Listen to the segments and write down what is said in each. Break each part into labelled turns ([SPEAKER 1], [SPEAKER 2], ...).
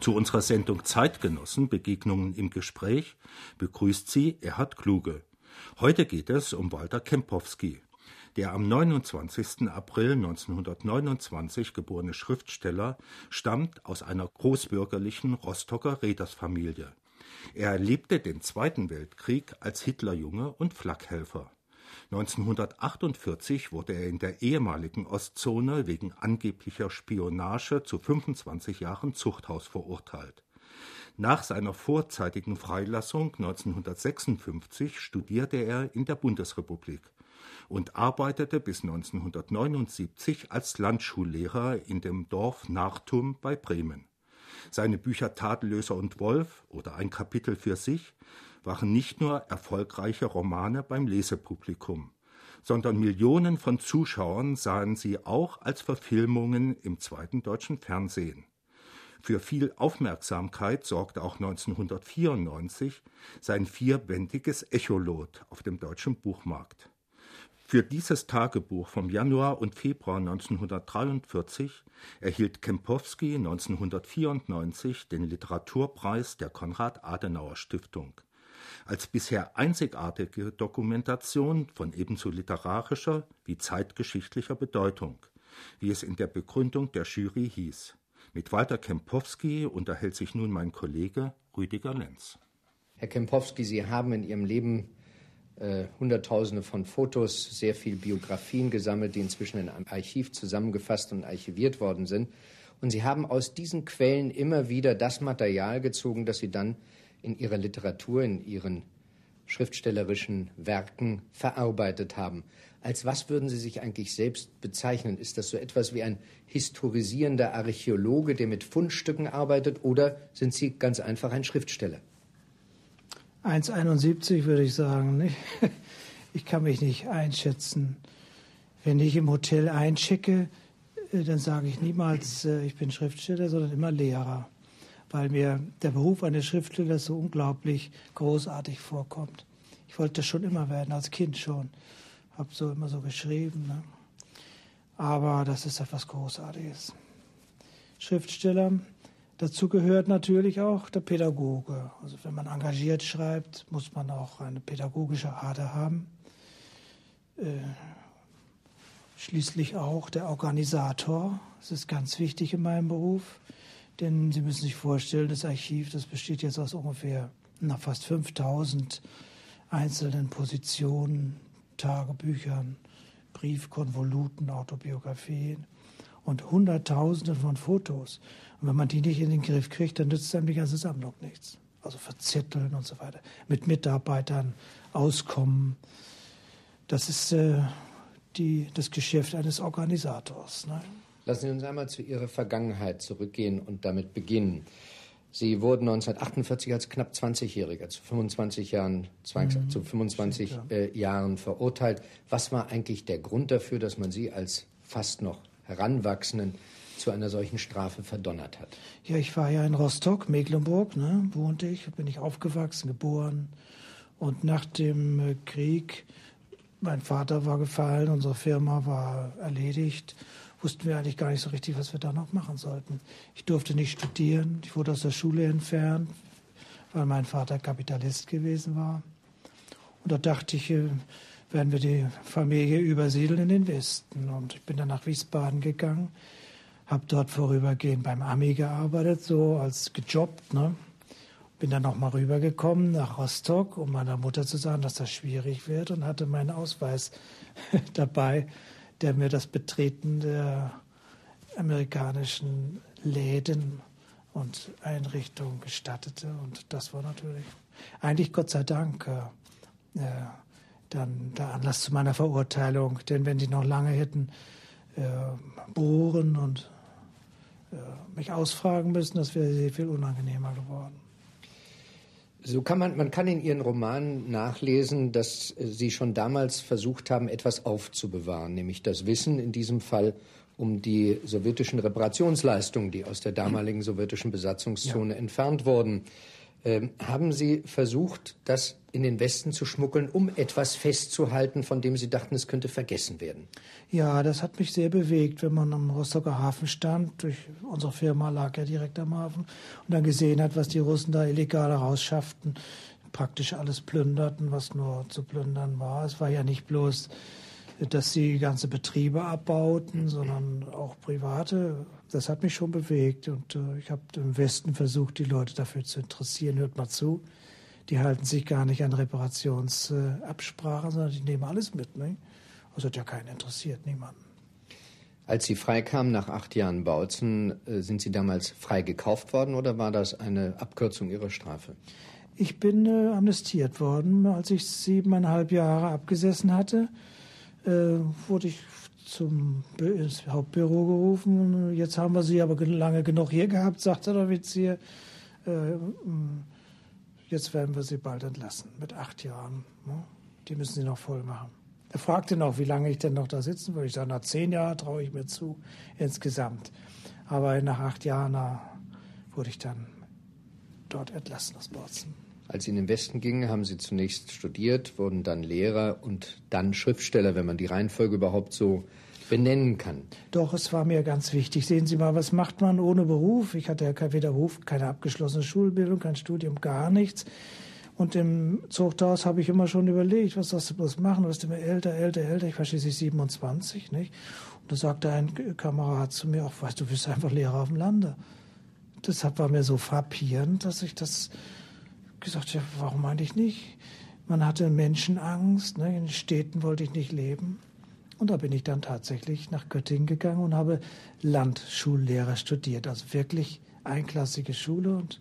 [SPEAKER 1] Zu unserer Sendung Zeitgenossen Begegnungen im Gespräch begrüßt sie Erhard Kluge. Heute geht es um Walter Kempowski. Der am 29. April 1929 geborene Schriftsteller stammt aus einer großbürgerlichen Rostocker Rätersfamilie. Er erlebte den Zweiten Weltkrieg als Hitlerjunge und Flakhelfer. 1948 wurde er in der ehemaligen Ostzone wegen angeblicher Spionage zu 25 Jahren Zuchthaus verurteilt. Nach seiner vorzeitigen Freilassung 1956 studierte er in der Bundesrepublik und arbeitete bis 1979 als Landschullehrer in dem Dorf Nartum bei Bremen. Seine Bücher Tadellöser und Wolf oder ein Kapitel für sich waren nicht nur erfolgreiche Romane beim Lesepublikum, sondern Millionen von Zuschauern sahen sie auch als Verfilmungen im zweiten deutschen Fernsehen. Für viel Aufmerksamkeit sorgte auch 1994 sein vierbändiges Echolot auf dem deutschen Buchmarkt. Für dieses Tagebuch vom Januar und Februar 1943 erhielt Kempowski 1994 den Literaturpreis der Konrad-Adenauer-Stiftung als bisher einzigartige Dokumentation von ebenso literarischer wie zeitgeschichtlicher Bedeutung, wie es in der Begründung der Jury hieß. Mit Walter Kempowski unterhält sich nun mein Kollege Rüdiger Lenz.
[SPEAKER 2] Herr Kempowski, Sie haben in Ihrem Leben äh, Hunderttausende von Fotos, sehr viele Biografien gesammelt, die inzwischen in einem Archiv zusammengefasst und archiviert worden sind. Und Sie haben aus diesen Quellen immer wieder das Material gezogen, das Sie dann in ihrer Literatur, in ihren schriftstellerischen Werken verarbeitet haben. Als was würden Sie sich eigentlich selbst bezeichnen? Ist das so etwas wie ein historisierender Archäologe, der mit Fundstücken arbeitet, oder sind Sie ganz einfach ein Schriftsteller?
[SPEAKER 3] 1,71 würde ich sagen. Ich kann mich nicht einschätzen. Wenn ich im Hotel einchecke, äh, dann sage ich niemals, äh, ich bin Schriftsteller, sondern immer Lehrer weil mir der Beruf eines Schriftstellers so unglaublich großartig vorkommt. Ich wollte das schon immer werden, als Kind schon. Habe so immer so geschrieben. Ne? Aber das ist etwas Großartiges. Schriftsteller, dazu gehört natürlich auch der Pädagoge. Also wenn man engagiert schreibt, muss man auch eine pädagogische Ader haben. Äh, schließlich auch der Organisator. Das ist ganz wichtig in meinem Beruf. Denn Sie müssen sich vorstellen, das Archiv, das besteht jetzt aus ungefähr na, fast 5000 einzelnen Positionen, Tagebüchern, Briefkonvoluten, Autobiografien und Hunderttausenden von Fotos. Und wenn man die nicht in den Griff kriegt, dann nützt einem die ganze Sammlung nichts. Also verzetteln und so weiter. Mit Mitarbeitern auskommen. Das ist äh, die, das Geschäft eines Organisators. Ne?
[SPEAKER 2] Lassen Sie uns einmal zu Ihrer Vergangenheit zurückgehen und damit beginnen. Sie wurden 1948 als knapp 20-Jähriger zu 25 Jahren, mhm. zu 25 äh, Jahren verurteilt. Was war eigentlich der Grund dafür, dass man Sie als fast noch Heranwachsenden zu einer solchen Strafe verdonnert hat?
[SPEAKER 3] Ja, ich war ja in Rostock, Mecklenburg, ne, wohnte ich, bin ich aufgewachsen, geboren. Und nach dem äh, Krieg, mein Vater war gefallen, unsere Firma war erledigt wussten wir eigentlich gar nicht so richtig, was wir da noch machen sollten. Ich durfte nicht studieren, ich wurde aus der Schule entfernt, weil mein Vater Kapitalist gewesen war. Und da dachte ich, äh, werden wir die Familie übersiedeln in den Westen. Und ich bin dann nach Wiesbaden gegangen, habe dort vorübergehend beim Ami gearbeitet, so als gejobbt. Ne? Bin dann nochmal rübergekommen nach Rostock, um meiner Mutter zu sagen, dass das schwierig wird und hatte meinen Ausweis dabei der mir das Betreten der amerikanischen Läden und Einrichtungen gestattete. Und das war natürlich eigentlich Gott sei Dank äh, dann der Anlass zu meiner Verurteilung. Denn wenn die noch lange hätten äh, bohren und äh, mich ausfragen müssen, das wäre sehr viel unangenehmer geworden.
[SPEAKER 2] So kann man, man kann in Ihren Romanen nachlesen, dass äh, Sie schon damals versucht haben, etwas aufzubewahren, nämlich das Wissen in diesem Fall um die sowjetischen Reparationsleistungen, die aus der damaligen sowjetischen Besatzungszone ja. entfernt wurden. Ähm, haben Sie versucht, das in den Westen zu schmuggeln, um etwas festzuhalten, von dem Sie dachten, es könnte vergessen werden?
[SPEAKER 3] Ja, das hat mich sehr bewegt, wenn man am Rostocker Hafen stand. Durch unsere Firma lag ja direkt am Hafen und dann gesehen hat, was die Russen da illegal rausschafften, praktisch alles plünderten, was nur zu plündern war. Es war ja nicht bloß, dass sie ganze Betriebe abbauten, sondern auch private das hat mich schon bewegt und äh, ich habe im Westen versucht, die Leute dafür zu interessieren. Hört mal zu, die halten sich gar nicht an Reparationsabsprachen, sondern die nehmen alles mit. Ne? Also hat ja keinen interessiert, niemanden.
[SPEAKER 2] Als Sie freikamen nach acht Jahren Bautzen, äh, sind Sie damals frei gekauft worden oder war das eine Abkürzung Ihrer Strafe?
[SPEAKER 3] Ich bin äh, amnestiert worden, als ich siebeneinhalb Jahre abgesessen hatte. Äh, wurde ich zum ins Hauptbüro gerufen. Jetzt haben wir sie aber lange genug hier gehabt, sagte der Offizier. Äh, jetzt werden wir sie bald entlassen, mit acht Jahren. Ne? Die müssen sie noch voll machen. Er fragte noch, wie lange ich denn noch da sitzen würde. Ich sage, nach zehn Jahren traue ich mir zu, insgesamt. Aber nach acht Jahren wurde ich dann dort entlassen aus Bozen.
[SPEAKER 2] Als Sie in den Westen gingen, haben Sie zunächst studiert, wurden dann Lehrer und dann Schriftsteller, wenn man die Reihenfolge überhaupt so benennen kann.
[SPEAKER 3] Doch, es war mir ganz wichtig. Sehen Sie mal, was macht man ohne Beruf? Ich hatte ja weder Beruf, keine abgeschlossene Schulbildung, kein Studium, gar nichts. Und im Zuchthaus habe ich immer schon überlegt, was sollst du bloß machen? Du wirst immer älter, älter, älter. Ich war schließlich 27, nicht? Und da sagte ein Kamerad zu mir, auch, weißt du, bist einfach Lehrer auf dem Lande. Deshalb war mir so frappierend, dass ich das gesagt, ja, warum eigentlich nicht? Man hatte Menschenangst, ne? in Städten wollte ich nicht leben. Und da bin ich dann tatsächlich nach Göttingen gegangen und habe Landschullehrer studiert, also wirklich einklassige Schule und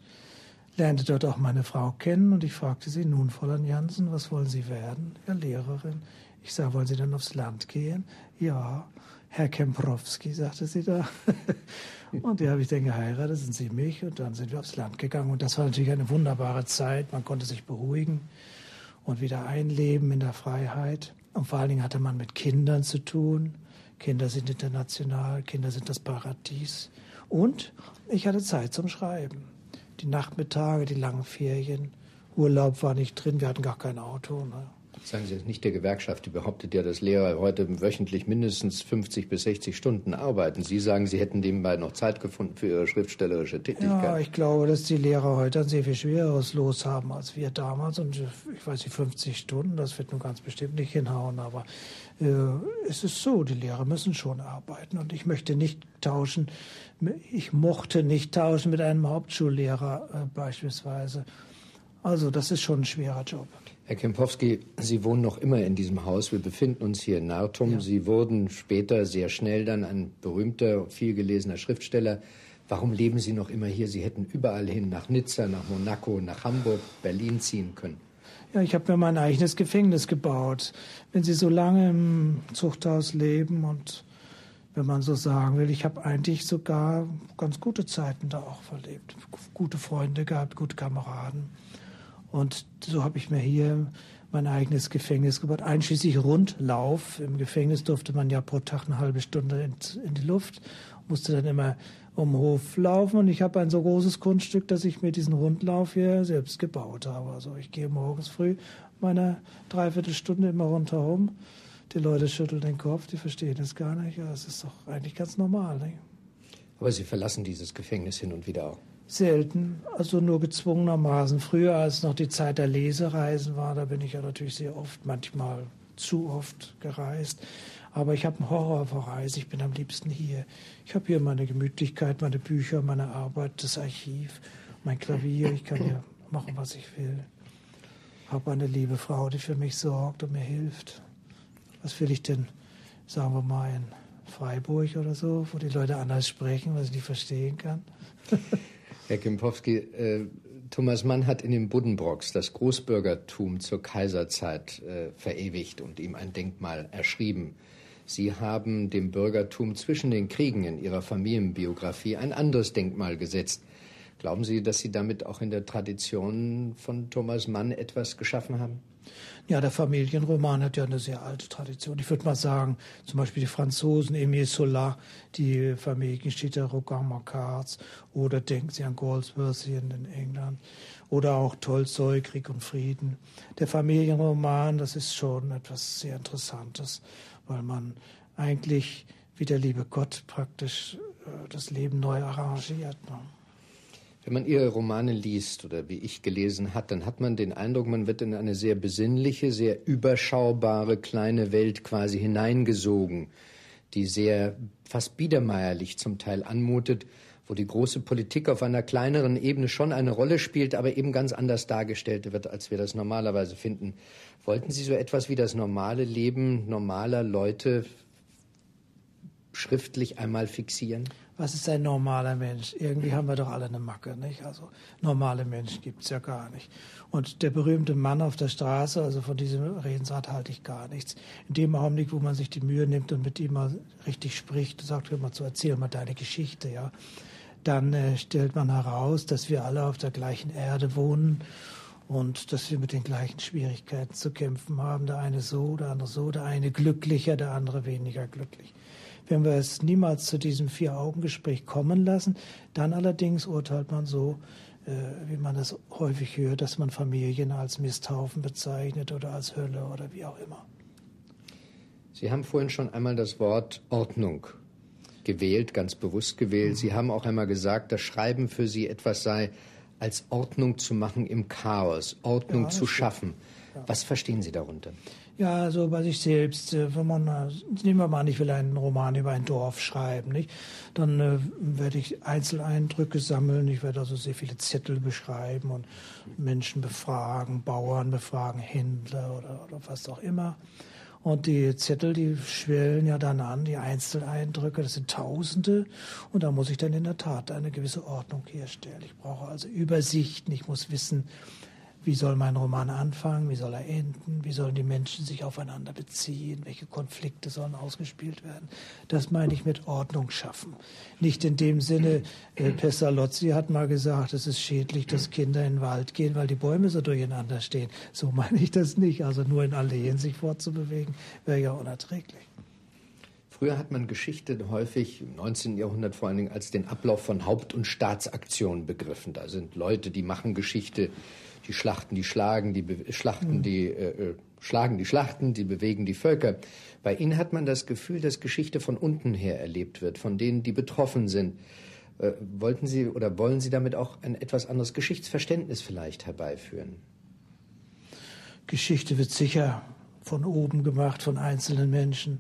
[SPEAKER 3] lernte dort auch meine Frau kennen und ich fragte sie, nun, Fräulein Jansen, was wollen Sie werden? Ja, Lehrerin. Ich sage, wollen Sie dann aufs Land gehen? Ja, Herr Kemprowski, sagte sie da. Und die habe ich dann geheiratet, sind sie mich und dann sind wir aufs Land gegangen. Und das war natürlich eine wunderbare Zeit. Man konnte sich beruhigen und wieder einleben in der Freiheit. Und vor allen Dingen hatte man mit Kindern zu tun. Kinder sind international, Kinder sind das Paradies. Und ich hatte Zeit zum Schreiben. Die Nachmittage, die langen Ferien. Urlaub war nicht drin, wir hatten gar kein Auto. Ne?
[SPEAKER 2] Sagen Sie, nicht der Gewerkschaft, die behauptet ja, dass Lehrer heute wöchentlich mindestens 50 bis 60 Stunden arbeiten. Sie sagen, Sie hätten nebenbei noch Zeit gefunden für Ihre schriftstellerische Tätigkeit.
[SPEAKER 3] Ja, ich glaube, dass die Lehrer heute ein sehr viel schwereres Los haben als wir damals. Und ich weiß nicht, 50 Stunden, das wird nun ganz bestimmt nicht hinhauen. Aber äh, es ist so, die Lehrer müssen schon arbeiten. Und ich möchte nicht tauschen, ich mochte nicht tauschen mit einem Hauptschullehrer äh, beispielsweise. Also das ist schon ein schwerer Job.
[SPEAKER 2] Herr Kempowski, Sie wohnen noch immer in diesem Haus. Wir befinden uns hier in Nartum. Ja. Sie wurden später sehr schnell dann ein berühmter, vielgelesener Schriftsteller. Warum leben Sie noch immer hier? Sie hätten überall hin, nach Nizza, nach Monaco, nach Hamburg, Berlin ziehen können.
[SPEAKER 3] Ja, ich habe mir mein eigenes Gefängnis gebaut. Wenn Sie so lange im Zuchthaus leben und wenn man so sagen will, ich habe eigentlich sogar ganz gute Zeiten da auch verlebt. Gute Freunde gehabt, gute Kameraden. Und so habe ich mir hier mein eigenes Gefängnis gebaut, einschließlich Rundlauf. Im Gefängnis durfte man ja pro Tag eine halbe Stunde in, in die Luft, musste dann immer um den Hof laufen. Und ich habe ein so großes Grundstück, dass ich mir diesen Rundlauf hier selbst gebaut habe. Also ich gehe morgens früh meine Dreiviertelstunde immer rundherum. Die Leute schütteln den Kopf, die verstehen es gar nicht. Ja, es ist doch eigentlich ganz normal. Nicht?
[SPEAKER 2] Aber Sie verlassen dieses Gefängnis hin und wieder auch.
[SPEAKER 3] Selten, also nur gezwungenermaßen. Früher, als noch die Zeit der Lesereisen war, da bin ich ja natürlich sehr oft, manchmal zu oft gereist. Aber ich habe einen Horror vor Reise. Ich bin am liebsten hier. Ich habe hier meine Gemütlichkeit, meine Bücher, meine Arbeit, das Archiv, mein Klavier. Ich kann hier machen, was ich will. Habe eine liebe Frau, die für mich sorgt und mir hilft. Was will ich denn, sagen wir mal, in Freiburg oder so, wo die Leute anders sprechen, was ich nicht verstehen kann?
[SPEAKER 2] Herr Kempowski, äh, Thomas Mann hat in den Buddenbrocks das Großbürgertum zur Kaiserzeit äh, verewigt und ihm ein Denkmal erschrieben. Sie haben dem Bürgertum zwischen den Kriegen in Ihrer Familienbiografie ein anderes Denkmal gesetzt. Glauben Sie, dass Sie damit auch in der Tradition von Thomas Mann etwas geschaffen haben?
[SPEAKER 3] Ja, der Familienroman hat ja eine sehr alte Tradition. Ich würde mal sagen, zum Beispiel die Franzosen, Aimé Zola, die Familiengeschichte Rogan Macquarts, oder denken Sie an Goldsworthy in England, oder auch Tolstoi, Krieg und Frieden. Der Familienroman, das ist schon etwas sehr Interessantes, weil man eigentlich wie der liebe Gott praktisch äh, das Leben neu arrangiert. Ne?
[SPEAKER 2] Wenn man Ihre Romane liest oder wie ich gelesen hat, dann hat man den Eindruck, man wird in eine sehr besinnliche, sehr überschaubare kleine Welt quasi hineingesogen, die sehr fast biedermeierlich zum Teil anmutet, wo die große Politik auf einer kleineren Ebene schon eine Rolle spielt, aber eben ganz anders dargestellt wird, als wir das normalerweise finden. Wollten Sie so etwas wie das normale Leben normaler Leute schriftlich einmal fixieren?
[SPEAKER 3] was ist ein normaler Mensch? Irgendwie haben wir doch alle eine Macke, nicht? Also normale Menschen gibt es ja gar nicht. Und der berühmte Mann auf der Straße, also von diesem Redensart halte ich gar nichts. In dem Augenblick, wo man sich die Mühe nimmt und mit ihm mal richtig spricht, sagt immer zu erzähl mal deine Geschichte, ja, dann äh, stellt man heraus, dass wir alle auf der gleichen Erde wohnen und dass wir mit den gleichen Schwierigkeiten zu kämpfen haben. Der eine so, der andere so, der eine glücklicher, der andere weniger glücklich wenn wir es niemals zu diesem Vier-Augen-Gespräch kommen lassen. Dann allerdings urteilt man so, äh, wie man es häufig hört, dass man Familien als Misthaufen bezeichnet oder als Hölle oder wie auch immer.
[SPEAKER 2] Sie haben vorhin schon einmal das Wort Ordnung gewählt, ganz bewusst gewählt. Mhm. Sie haben auch einmal gesagt, dass Schreiben für Sie etwas sei, als Ordnung zu machen im Chaos, Ordnung ja, zu schaffen. Ja. Was verstehen Sie darunter?
[SPEAKER 3] Ja, also bei sich selbst, äh, wenn man, äh, nehmen wir mal an, ich will einen Roman über ein Dorf schreiben, nicht? Dann äh, werde ich Einzeleindrücke sammeln, ich werde also sehr viele Zettel beschreiben und Menschen befragen, Bauern befragen, Händler oder, oder was auch immer. Und die Zettel, die schwellen ja dann an, die Einzeleindrücke, das sind Tausende. Und da muss ich dann in der Tat eine gewisse Ordnung herstellen. Ich brauche also Übersichten, ich muss wissen, wie soll mein Roman anfangen? Wie soll er enden? Wie sollen die Menschen sich aufeinander beziehen? Welche Konflikte sollen ausgespielt werden? Das meine ich mit Ordnung schaffen. Nicht in dem Sinne, äh, Pestalozzi hat mal gesagt, es ist schädlich, dass Kinder in den Wald gehen, weil die Bäume so durcheinander stehen. So meine ich das nicht. Also nur in Alleen sich fortzubewegen, wäre ja unerträglich.
[SPEAKER 2] Früher hat man Geschichte häufig im 19. Jahrhundert vor allen Dingen als den Ablauf von Haupt- und Staatsaktionen begriffen. Da sind Leute, die machen Geschichte die schlachten, die schlagen, die Be schlachten, mhm. die äh, äh, schlagen, die schlachten, die bewegen die Völker. Bei ihnen hat man das Gefühl, dass Geschichte von unten her erlebt wird, von denen, die betroffen sind. Äh, wollten Sie oder wollen Sie damit auch ein etwas anderes Geschichtsverständnis vielleicht herbeiführen?
[SPEAKER 3] Geschichte wird sicher von oben gemacht, von einzelnen Menschen.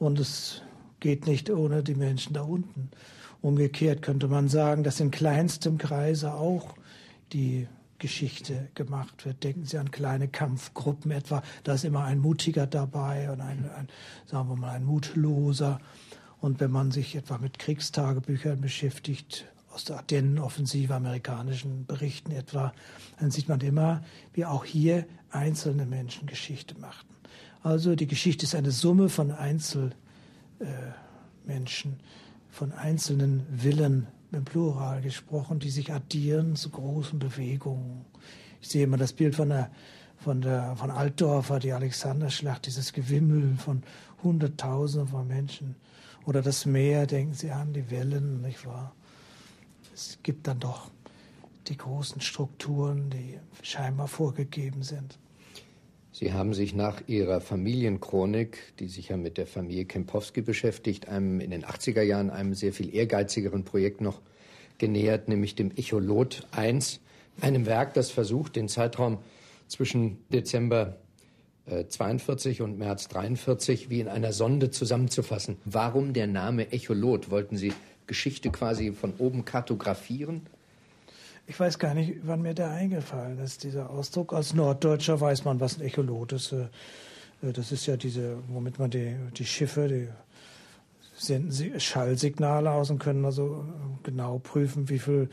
[SPEAKER 3] Und es geht nicht ohne die Menschen da unten. Umgekehrt könnte man sagen, dass in kleinstem Kreise auch die Geschichte gemacht wird. Denken Sie an kleine Kampfgruppen etwa. Da ist immer ein Mutiger dabei und ein, ein sagen wir mal, ein Mutloser. Und wenn man sich etwa mit Kriegstagebüchern beschäftigt, aus der Ardennenoffensive, amerikanischen Berichten etwa, dann sieht man immer, wie auch hier einzelne Menschen Geschichte machten. Also die Geschichte ist eine Summe von Einzelmenschen, äh, von einzelnen Willen im Plural gesprochen, die sich addieren zu großen Bewegungen. Ich sehe immer das Bild von der, von der, von Altdorfer, die Alexanderschlacht, dieses Gewimmel von Hunderttausenden von Menschen. Oder das Meer, denken Sie an, die Wellen, nicht wahr? Es gibt dann doch die großen Strukturen, die scheinbar vorgegeben sind.
[SPEAKER 2] Sie haben sich nach Ihrer Familienchronik, die sich ja mit der Familie Kempowski beschäftigt, einem in den 80er Jahren einem sehr viel ehrgeizigeren Projekt noch genähert, nämlich dem Echolot I, einem Werk, das versucht, den Zeitraum zwischen Dezember äh, 42 und März 43 wie in einer Sonde zusammenzufassen. Warum der Name Echolot? Wollten Sie Geschichte quasi von oben kartografieren?
[SPEAKER 3] Ich weiß gar nicht, wann mir der eingefallen ist, dieser Ausdruck. Als Norddeutscher weiß man, was ein Echolot ist. Äh, äh, das ist ja diese, womit man die, die Schiffe, die senden Schallsignale aus und können also äh, genau prüfen, wie viel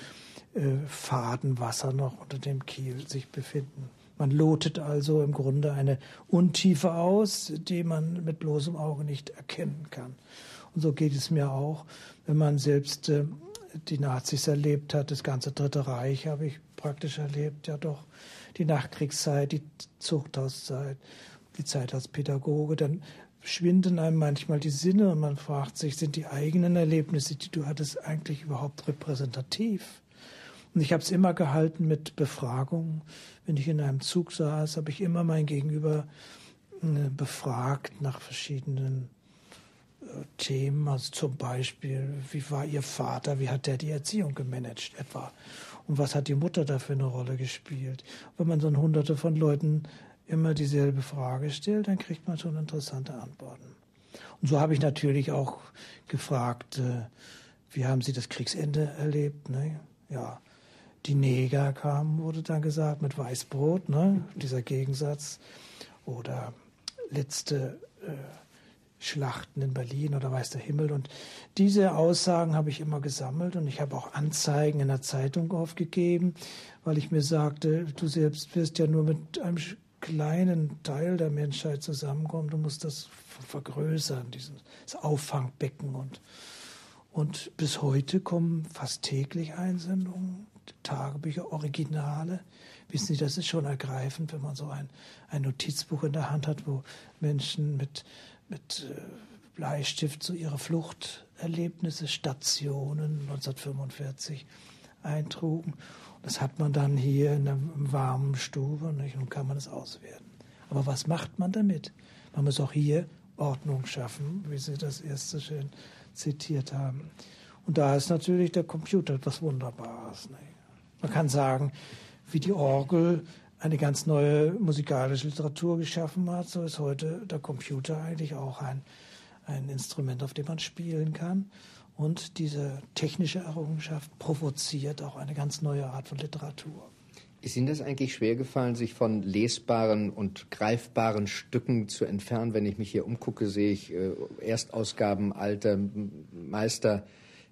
[SPEAKER 3] Faden Wasser noch unter dem Kiel sich befinden. Man lotet also im Grunde eine Untiefe aus, die man mit bloßem Auge nicht erkennen kann. Und so geht es mir auch, wenn man selbst die Nazis erlebt hat, das ganze Dritte Reich habe ich praktisch erlebt, ja doch, die Nachkriegszeit, die Zuchthauszeit, die Zeit als Pädagoge, dann schwinden einem manchmal die Sinne und man fragt sich, sind die eigenen Erlebnisse, die du hattest, eigentlich überhaupt repräsentativ? Und ich habe es immer gehalten mit Befragungen. Wenn ich in einem Zug saß, habe ich immer mein Gegenüber äh, befragt nach verschiedenen Themen, also zum Beispiel, wie war Ihr Vater, wie hat der die Erziehung gemanagt etwa und was hat die Mutter da für eine Rolle gespielt. Wenn man so hunderte von Leuten immer dieselbe Frage stellt, dann kriegt man schon interessante Antworten. Und so habe ich natürlich auch gefragt, äh, wie haben Sie das Kriegsende erlebt? Ne? Ja, die Neger kamen, wurde dann gesagt, mit Weißbrot, ne? dieser Gegensatz. Oder letzte äh, Schlachten in Berlin oder weiß der Himmel. Und diese Aussagen habe ich immer gesammelt und ich habe auch Anzeigen in der Zeitung aufgegeben, weil ich mir sagte, du selbst wirst ja nur mit einem kleinen Teil der Menschheit zusammenkommen, du musst das vergrößern, dieses Auffangbecken. Und, und bis heute kommen fast täglich Einsendungen, Tagebücher, Originale. Wissen Sie, das ist schon ergreifend, wenn man so ein, ein Notizbuch in der Hand hat, wo Menschen mit mit äh, Bleistift so ihre Fluchterlebnisse, Stationen 1945 eintrugen. Das hat man dann hier in einer warmen Stube nicht? und kann man es auswerten. Aber was macht man damit? Man muss auch hier Ordnung schaffen, wie Sie das erste schön zitiert haben. Und da ist natürlich der Computer etwas Wunderbares. Nicht? Man kann sagen, wie die Orgel eine ganz neue musikalische Literatur geschaffen hat, so ist heute der Computer eigentlich auch ein, ein Instrument, auf dem man spielen kann. Und diese technische Errungenschaft provoziert auch eine ganz neue Art von Literatur.
[SPEAKER 2] Ist Ihnen das eigentlich schwer gefallen, sich von lesbaren und greifbaren Stücken zu entfernen? Wenn ich mich hier umgucke, sehe ich äh, Erstausgaben alter Meister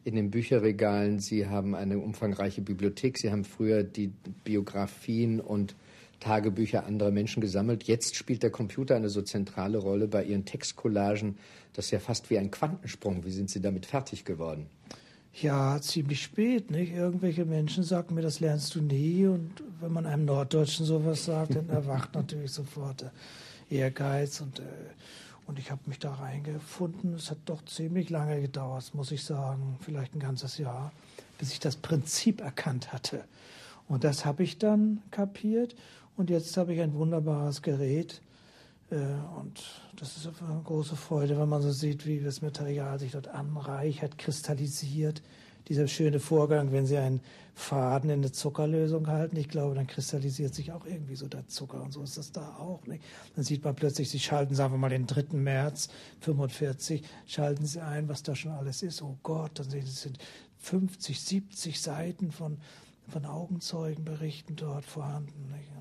[SPEAKER 2] in den Bücherregalen. Sie haben eine umfangreiche Bibliothek. Sie haben früher die Biografien und Tagebücher anderer Menschen gesammelt. Jetzt spielt der Computer eine so zentrale Rolle bei Ihren Textcollagen. Das ist ja fast wie ein Quantensprung. Wie sind Sie damit fertig geworden?
[SPEAKER 3] Ja, ziemlich spät. Nicht? Irgendwelche Menschen sagen mir, das lernst du nie. Und wenn man einem Norddeutschen sowas sagt, dann erwacht natürlich sofort der Ehrgeiz. Und, äh, und ich habe mich da reingefunden. Es hat doch ziemlich lange gedauert, muss ich sagen. Vielleicht ein ganzes Jahr, bis ich das Prinzip erkannt hatte. Und das habe ich dann kapiert. Und jetzt habe ich ein wunderbares Gerät. Äh, und das ist eine große Freude, wenn man so sieht, wie das Material sich dort anreichert, kristallisiert. Dieser schöne Vorgang, wenn Sie einen Faden in eine Zuckerlösung halten, ich glaube, dann kristallisiert sich auch irgendwie so der Zucker. Und so ist das da auch. Nicht? Dann sieht man plötzlich, Sie schalten, sagen wir mal, den 3. März 45, schalten Sie ein, was da schon alles ist. Oh Gott, dann sehen Sie, es sind 50, 70 Seiten von, von Augenzeugenberichten dort vorhanden. Nicht?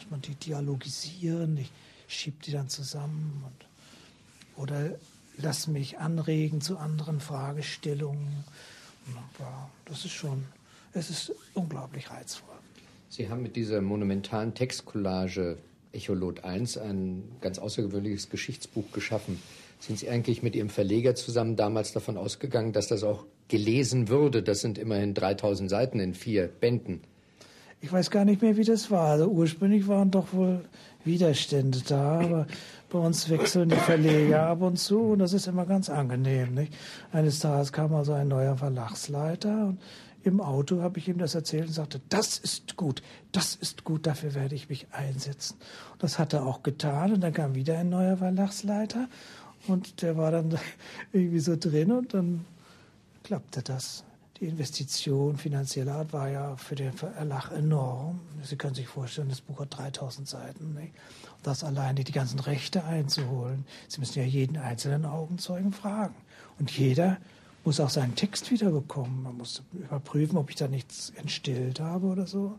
[SPEAKER 3] Muss man die dialogisieren, ich schiebe die dann zusammen und, oder lass mich anregen zu anderen Fragestellungen. Ja, das ist schon, es ist unglaublich reizvoll.
[SPEAKER 2] Sie haben mit dieser monumentalen Textcollage Echolot 1 ein ganz außergewöhnliches Geschichtsbuch geschaffen. Sind Sie eigentlich mit Ihrem Verleger zusammen damals davon ausgegangen, dass das auch gelesen würde? Das sind immerhin 3000 Seiten in vier Bänden.
[SPEAKER 3] Ich weiß gar nicht mehr, wie das war. Also ursprünglich waren doch wohl Widerstände da, aber bei uns wechseln die Verleger ab und zu und das ist immer ganz angenehm. Nicht? Eines Tages kam also ein neuer Verlagsleiter und im Auto habe ich ihm das erzählt und sagte, das ist gut, das ist gut, dafür werde ich mich einsetzen. Und das hat er auch getan und dann kam wieder ein neuer Verlagsleiter und der war dann irgendwie so drin und dann klappte das. Die Investition finanzieller Art war ja für den Verlag enorm. Sie können sich vorstellen, das Buch hat 3000 Seiten. Nicht? Das alleine die ganzen Rechte einzuholen. Sie müssen ja jeden einzelnen Augenzeugen fragen. Und jeder muss auch seinen Text wiederbekommen. Man muss überprüfen, ob ich da nichts entstillt habe oder so.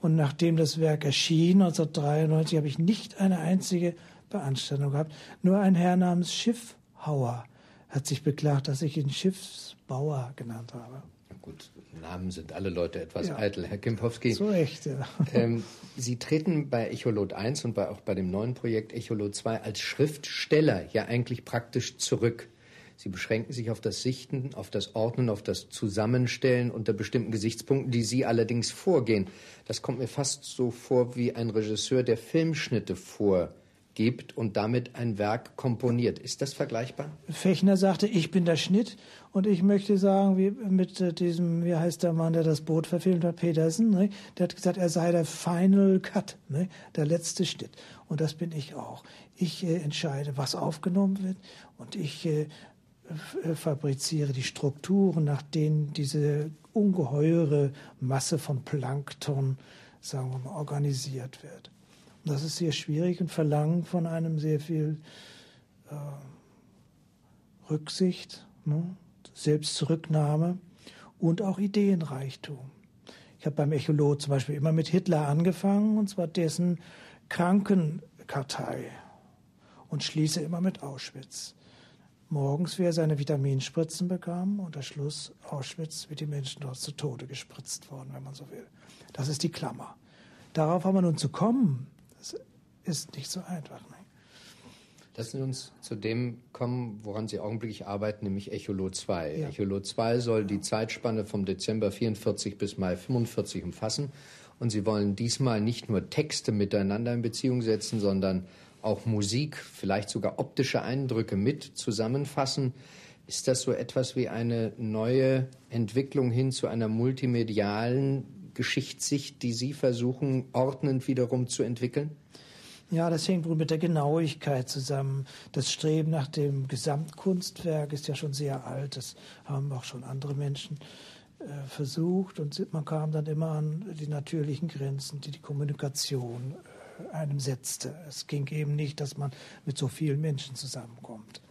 [SPEAKER 3] Und nachdem das Werk erschien, 1993, habe ich nicht eine einzige Beanstandung gehabt. Nur ein Herr namens Schiffhauer hat sich beklagt, dass ich ihn Schiffsbauer genannt habe.
[SPEAKER 2] Gut, Namen sind alle Leute etwas ja. eitel, Herr Kimpowski.
[SPEAKER 3] So echt, ja.
[SPEAKER 2] Ähm, Sie treten bei Echolot 1 und bei, auch bei dem neuen Projekt Echolot 2 als Schriftsteller ja eigentlich praktisch zurück. Sie beschränken sich auf das Sichten, auf das Ordnen, auf das Zusammenstellen unter bestimmten Gesichtspunkten, die Sie allerdings vorgehen. Das kommt mir fast so vor wie ein Regisseur, der Filmschnitte vorgibt und damit ein Werk komponiert. Ist das vergleichbar?
[SPEAKER 3] Fechner sagte, ich bin der Schnitt. Und ich möchte sagen, wie mit diesem, wie heißt der Mann, der das Boot verfilmt hat, Petersen, ne? der hat gesagt, er sei der Final Cut, ne? der letzte Schnitt. Und das bin ich auch. Ich äh, entscheide, was aufgenommen wird und ich äh, äh, fabriziere die Strukturen, nach denen diese ungeheure Masse von Plankton, sagen wir mal, organisiert wird. Das ist sehr schwierig und verlangt von einem sehr viel äh, Rücksicht, ne? Selbstzurücknahme und auch Ideenreichtum. Ich habe beim Echolot zum Beispiel immer mit Hitler angefangen, und zwar dessen Krankenkartei, und schließe immer mit Auschwitz morgens, wie er seine Vitaminspritzen bekam, und der Schluss Auschwitz, wie die Menschen dort zu Tode gespritzt wurden, wenn man so will. Das ist die Klammer. Darauf haben wir nun zu kommen, ist nicht so einfach. Ne?
[SPEAKER 2] Lassen Sie uns zu dem kommen, woran Sie augenblicklich arbeiten, nämlich Echolot 2. Ja. Echolot 2 soll die Zeitspanne vom Dezember 44 bis Mai 45 umfassen. Und Sie wollen diesmal nicht nur Texte miteinander in Beziehung setzen, sondern auch Musik, vielleicht sogar optische Eindrücke mit zusammenfassen. Ist das so etwas wie eine neue Entwicklung hin zu einer multimedialen Geschichtssicht, die Sie versuchen, ordnend wiederum zu entwickeln?
[SPEAKER 3] Ja, das hängt wohl mit der Genauigkeit zusammen. Das Streben nach dem Gesamtkunstwerk ist ja schon sehr alt. Das haben auch schon andere Menschen äh, versucht. Und man kam dann immer an die natürlichen Grenzen, die die Kommunikation äh, einem setzte. Es ging eben nicht, dass man mit so vielen Menschen zusammenkommt.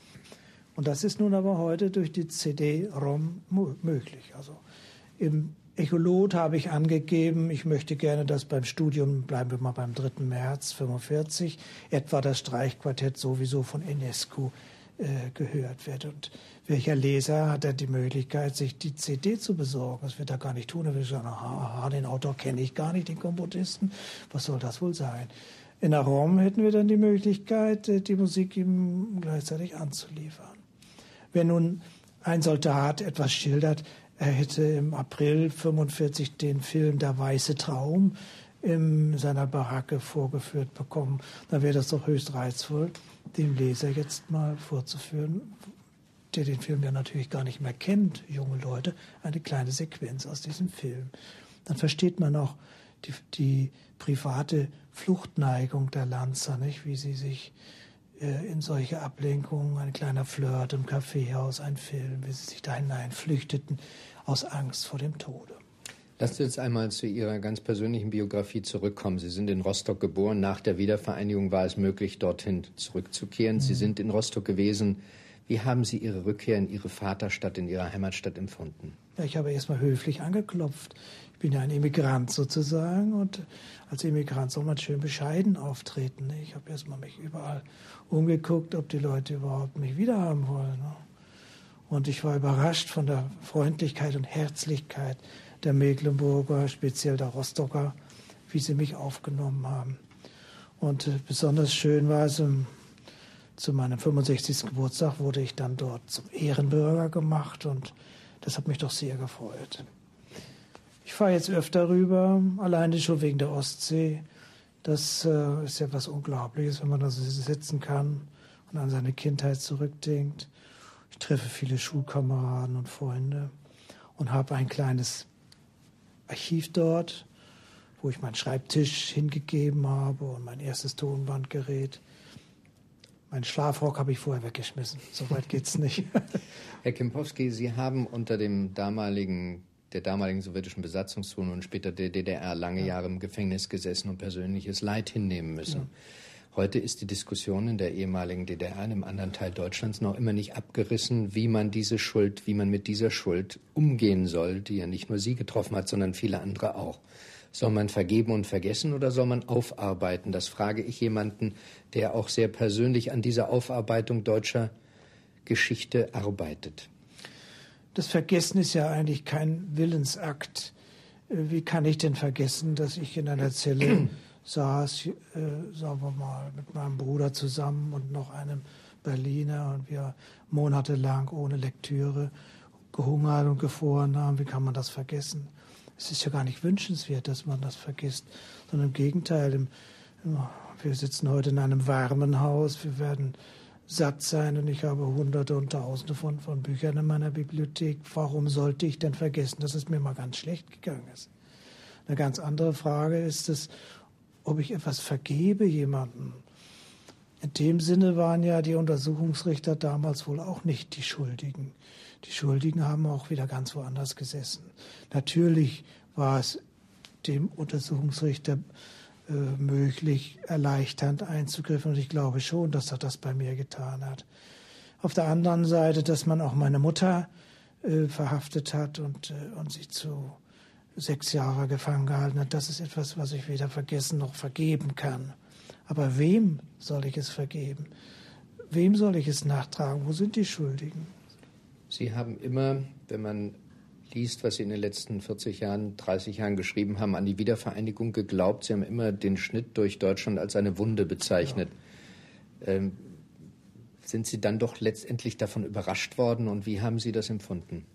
[SPEAKER 3] Und das ist nun aber heute durch die CD-ROM möglich. Also im Echolot habe ich angegeben, ich möchte gerne, dass beim Studium, bleiben wir mal beim 3. März 45, etwa das Streichquartett sowieso von Enescu äh, gehört wird. Und welcher Leser hat dann die Möglichkeit, sich die CD zu besorgen? Das wird er gar nicht tun. Er wird sagen, aha, den Autor kenne ich gar nicht, den Komponisten. Was soll das wohl sein? In der ROM hätten wir dann die Möglichkeit, äh, die Musik ihm gleichzeitig anzuliefern. Wenn nun ein Soldat etwas schildert, er hätte im April 45 den Film Der weiße Traum in seiner Baracke vorgeführt bekommen, dann wäre das doch höchst reizvoll dem Leser jetzt mal vorzuführen, der den Film ja natürlich gar nicht mehr kennt, junge Leute, eine kleine Sequenz aus diesem Film. Dann versteht man auch die, die private Fluchtneigung der Lanzer, nicht? wie sie sich in solche Ablenkungen, ein kleiner Flirt im Kaffeehaus, ein Film, wie sie sich da hinein flüchteten aus Angst vor dem Tode.
[SPEAKER 2] Lassen Sie uns einmal zu Ihrer ganz persönlichen Biografie zurückkommen. Sie sind in Rostock geboren. Nach der Wiedervereinigung war es möglich, dorthin zurückzukehren. Mhm. Sie sind in Rostock gewesen. Wie haben Sie Ihre Rückkehr in Ihre Vaterstadt, in Ihre Heimatstadt empfunden?
[SPEAKER 3] Ja, ich habe erst mal höflich angeklopft. Ich bin ja ein Immigrant sozusagen und als Immigrant soll man schön bescheiden auftreten. Ich habe erst mal mich überall umgeguckt, ob die Leute überhaupt mich wiederhaben wollen. Und ich war überrascht von der Freundlichkeit und Herzlichkeit der Mecklenburger, speziell der Rostocker, wie sie mich aufgenommen haben. Und äh, besonders schön war es, um, zu meinem 65. Geburtstag wurde ich dann dort zum Ehrenbürger gemacht und das hat mich doch sehr gefreut. Ich fahre jetzt öfter rüber, alleine schon wegen der Ostsee. Das äh, ist ja was Unglaubliches, wenn man da so sitzen kann und an seine Kindheit zurückdenkt. Ich treffe viele Schulkameraden und Freunde und habe ein kleines Archiv dort, wo ich meinen Schreibtisch hingegeben habe und mein erstes Tonbandgerät. Meinen Schlafrock habe ich vorher weggeschmissen. So weit geht's nicht.
[SPEAKER 2] Herr Kempowski, Sie haben unter dem damaligen, der damaligen sowjetischen Besatzungszone und später der DDR lange ja. Jahre im Gefängnis gesessen und persönliches Leid hinnehmen müssen. Ja. Heute ist die Diskussion in der ehemaligen DDR, in einem anderen Teil Deutschlands, noch immer nicht abgerissen, wie man diese Schuld, wie man mit dieser Schuld umgehen soll, die ja nicht nur Sie getroffen hat, sondern viele andere auch. Soll man vergeben und vergessen oder soll man aufarbeiten? Das frage ich jemanden, der auch sehr persönlich an dieser Aufarbeitung deutscher Geschichte arbeitet.
[SPEAKER 3] Das Vergessen ist ja eigentlich kein Willensakt. Wie kann ich denn vergessen, dass ich in einer Zelle saß, äh, sagen wir mal, mit meinem Bruder zusammen und noch einem Berliner und wir monatelang ohne Lektüre gehungert und gefroren haben. Wie kann man das vergessen? Es ist ja gar nicht wünschenswert, dass man das vergisst, sondern im Gegenteil. Im, im, wir sitzen heute in einem warmen Haus, wir werden satt sein und ich habe Hunderte und Tausende von, von Büchern in meiner Bibliothek. Warum sollte ich denn vergessen, dass es mir mal ganz schlecht gegangen ist? Eine ganz andere Frage ist es, ob ich etwas vergebe jemandem. In dem Sinne waren ja die Untersuchungsrichter damals wohl auch nicht die Schuldigen. Die Schuldigen haben auch wieder ganz woanders gesessen. Natürlich war es dem Untersuchungsrichter äh, möglich, erleichternd einzugriffen. Und ich glaube schon, dass er das bei mir getan hat. Auf der anderen Seite, dass man auch meine Mutter äh, verhaftet hat und, äh, und sie zu sechs Jahre gefangen gehalten hat, das ist etwas, was ich weder vergessen noch vergeben kann. Aber wem soll ich es vergeben? Wem soll ich es nachtragen? Wo sind die Schuldigen?
[SPEAKER 2] Sie haben immer, wenn man liest, was Sie in den letzten 40 Jahren, 30 Jahren geschrieben haben, an die Wiedervereinigung geglaubt. Sie haben immer den Schnitt durch Deutschland als eine Wunde bezeichnet. Ja. Ähm, sind Sie dann doch letztendlich davon überrascht worden und wie haben Sie das empfunden?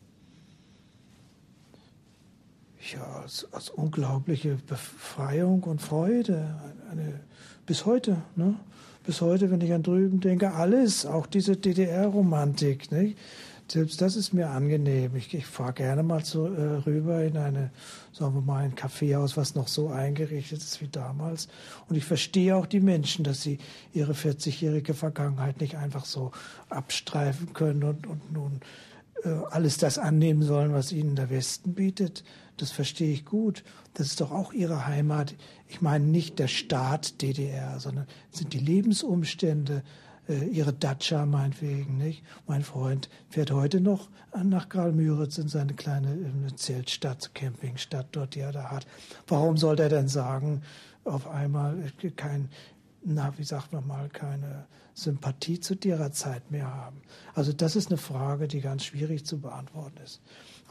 [SPEAKER 3] Ja, als, als unglaubliche Befreiung und Freude. Eine, bis heute, ne? Bis heute, wenn ich an drüben denke, alles, auch diese DDR-Romantik, nicht? Selbst das ist mir angenehm. Ich, ich fahre gerne mal so, äh, rüber in eine, sagen wir mal, ein Kaffeehaus, was noch so eingerichtet ist wie damals. Und ich verstehe auch die Menschen, dass sie ihre 40-jährige Vergangenheit nicht einfach so abstreifen können und, und nun äh, alles das annehmen sollen, was ihnen der Westen bietet. Das verstehe ich gut. Das ist doch auch ihre Heimat. Ich meine nicht der Staat DDR, sondern sind die Lebensumstände, ihre Datscha meinetwegen, nicht? Mein Freund fährt heute noch nach Karl-Müritz in seine kleine äh, Zeltstadt, Campingstadt dort, die er da hat. Warum sollte er denn sagen, auf einmal äh, kein, na, wie sagt man mal, keine Sympathie zu derer Zeit mehr haben? Also das ist eine Frage, die ganz schwierig zu beantworten ist.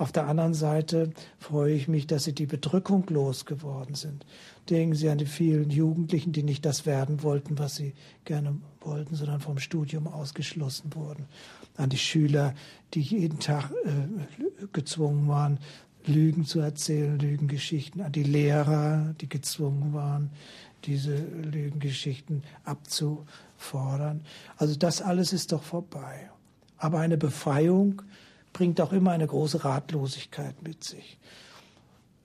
[SPEAKER 3] Auf der anderen Seite freue ich mich, dass sie die Bedrückung losgeworden sind. Denken Sie an die vielen Jugendlichen, die nicht das werden wollten, was sie gerne wollten, sondern vom Studium ausgeschlossen wurden. An die Schüler, die jeden Tag äh, gezwungen waren, Lügen zu erzählen, Lügengeschichten. An die Lehrer, die gezwungen waren, diese Lügengeschichten abzufordern. Also das alles ist doch vorbei. Aber eine Befreiung bringt auch immer eine große Ratlosigkeit mit sich.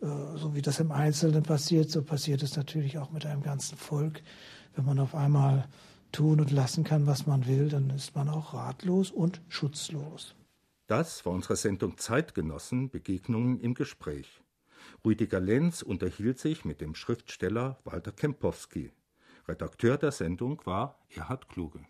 [SPEAKER 3] Äh, so wie das im Einzelnen passiert, so passiert es natürlich auch mit einem ganzen Volk. Wenn man auf einmal tun und lassen kann, was man will, dann ist man auch ratlos und schutzlos.
[SPEAKER 1] Das war unsere Sendung Zeitgenossen Begegnungen im Gespräch. Rüdiger Lenz unterhielt sich mit dem Schriftsteller Walter Kempowski. Redakteur der Sendung war Erhard Kluge.